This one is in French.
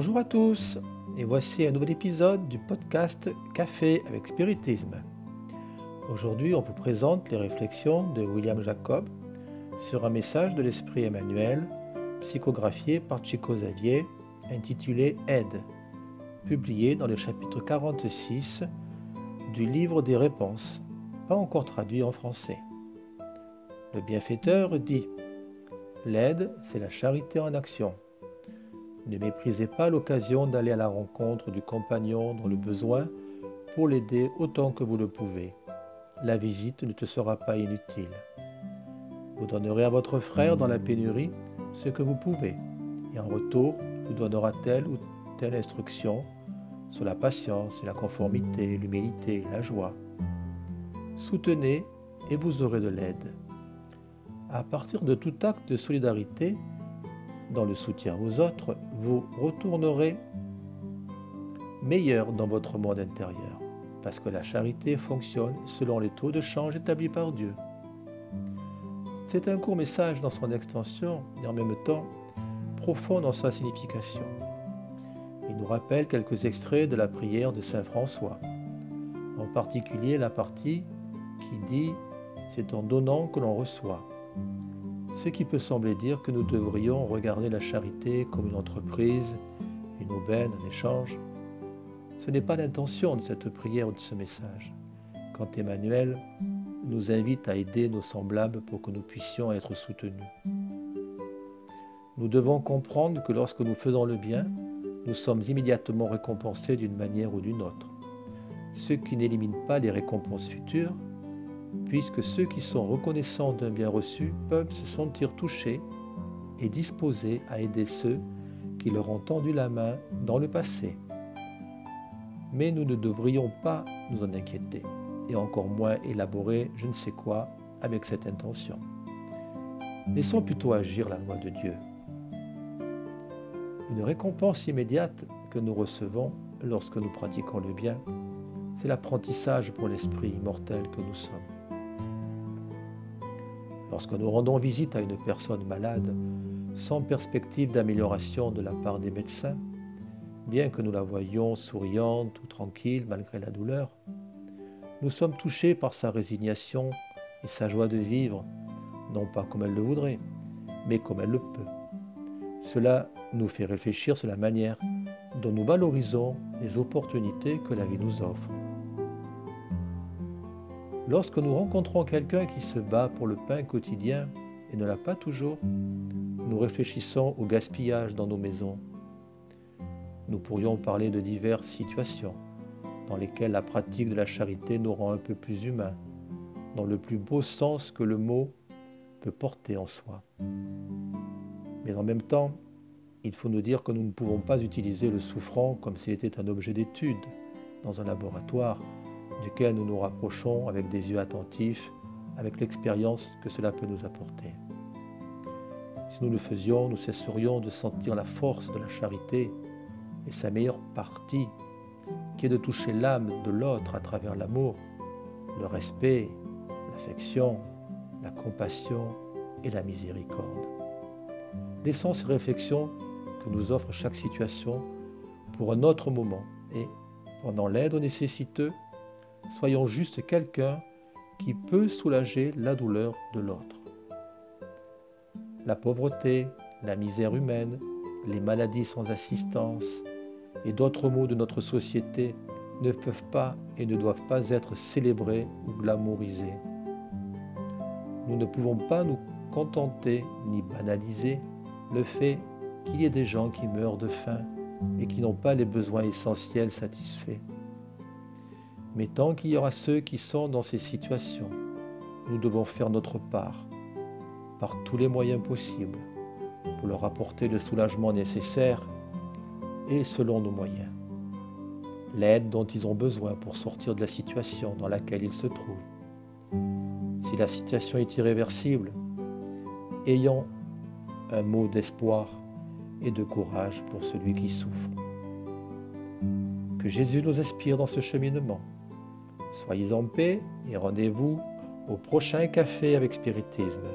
Bonjour à tous et voici un nouvel épisode du podcast Café avec Spiritisme. Aujourd'hui on vous présente les réflexions de William Jacob sur un message de l'Esprit Emmanuel psychographié par Chico Xavier intitulé Aide, publié dans le chapitre 46 du livre des réponses, pas encore traduit en français. Le bienfaiteur dit L'aide, c'est la charité en action. Ne méprisez pas l'occasion d'aller à la rencontre du compagnon dans le besoin pour l'aider autant que vous le pouvez. La visite ne te sera pas inutile. Vous donnerez à votre frère dans la pénurie ce que vous pouvez, et en retour vous donnera telle ou telle instruction sur la patience, la conformité, l'humilité, la joie. Soutenez et vous aurez de l'aide. À partir de tout acte de solidarité, dans le soutien aux autres, vous retournerez meilleur dans votre monde intérieur, parce que la charité fonctionne selon les taux de change établis par Dieu. C'est un court message dans son extension et en même temps profond dans sa signification. Il nous rappelle quelques extraits de la prière de Saint François, en particulier la partie qui dit ⁇ C'est en donnant que l'on reçoit ⁇ ce qui peut sembler dire que nous devrions regarder la charité comme une entreprise, une aubaine, un échange. Ce n'est pas l'intention de cette prière ou de ce message. Quand Emmanuel nous invite à aider nos semblables pour que nous puissions être soutenus. Nous devons comprendre que lorsque nous faisons le bien, nous sommes immédiatement récompensés d'une manière ou d'une autre, ce qui n'élimine pas les récompenses futures, puisque ceux qui sont reconnaissants d'un bien reçu peuvent se sentir touchés et disposés à aider ceux qui leur ont tendu la main dans le passé. Mais nous ne devrions pas nous en inquiéter, et encore moins élaborer je ne sais quoi avec cette intention. Laissons plutôt agir la loi de Dieu. Une récompense immédiate que nous recevons lorsque nous pratiquons le bien, c'est l'apprentissage pour l'esprit immortel que nous sommes. Lorsque nous rendons visite à une personne malade, sans perspective d'amélioration de la part des médecins, bien que nous la voyions souriante ou tranquille malgré la douleur, nous sommes touchés par sa résignation et sa joie de vivre, non pas comme elle le voudrait, mais comme elle le peut. Cela nous fait réfléchir sur la manière dont nous valorisons les opportunités que la vie nous offre. Lorsque nous rencontrons quelqu'un qui se bat pour le pain quotidien et ne l'a pas toujours, nous réfléchissons au gaspillage dans nos maisons. Nous pourrions parler de diverses situations dans lesquelles la pratique de la charité nous rend un peu plus humains, dans le plus beau sens que le mot peut porter en soi. Mais en même temps, il faut nous dire que nous ne pouvons pas utiliser le souffrant comme s'il était un objet d'étude dans un laboratoire duquel nous nous rapprochons avec des yeux attentifs, avec l'expérience que cela peut nous apporter. Si nous le faisions, nous cesserions de sentir la force de la charité et sa meilleure partie, qui est de toucher l'âme de l'autre à travers l'amour, le respect, l'affection, la compassion et la miséricorde. Laissons ces réflexions que nous offre chaque situation pour un autre moment et, pendant l'aide aux nécessiteux, soyons juste quelqu'un qui peut soulager la douleur de l'autre. La pauvreté, la misère humaine, les maladies sans assistance et d'autres maux de notre société ne peuvent pas et ne doivent pas être célébrés ou glamourisés. Nous ne pouvons pas nous contenter ni banaliser le fait qu'il y ait des gens qui meurent de faim et qui n'ont pas les besoins essentiels satisfaits. Mais tant qu'il y aura ceux qui sont dans ces situations, nous devons faire notre part, par tous les moyens possibles, pour leur apporter le soulagement nécessaire et selon nos moyens. L'aide dont ils ont besoin pour sortir de la situation dans laquelle ils se trouvent. Si la situation est irréversible, ayons un mot d'espoir et de courage pour celui qui souffre. Que Jésus nous inspire dans ce cheminement Soyez en paix et rendez-vous au prochain café avec spiritisme.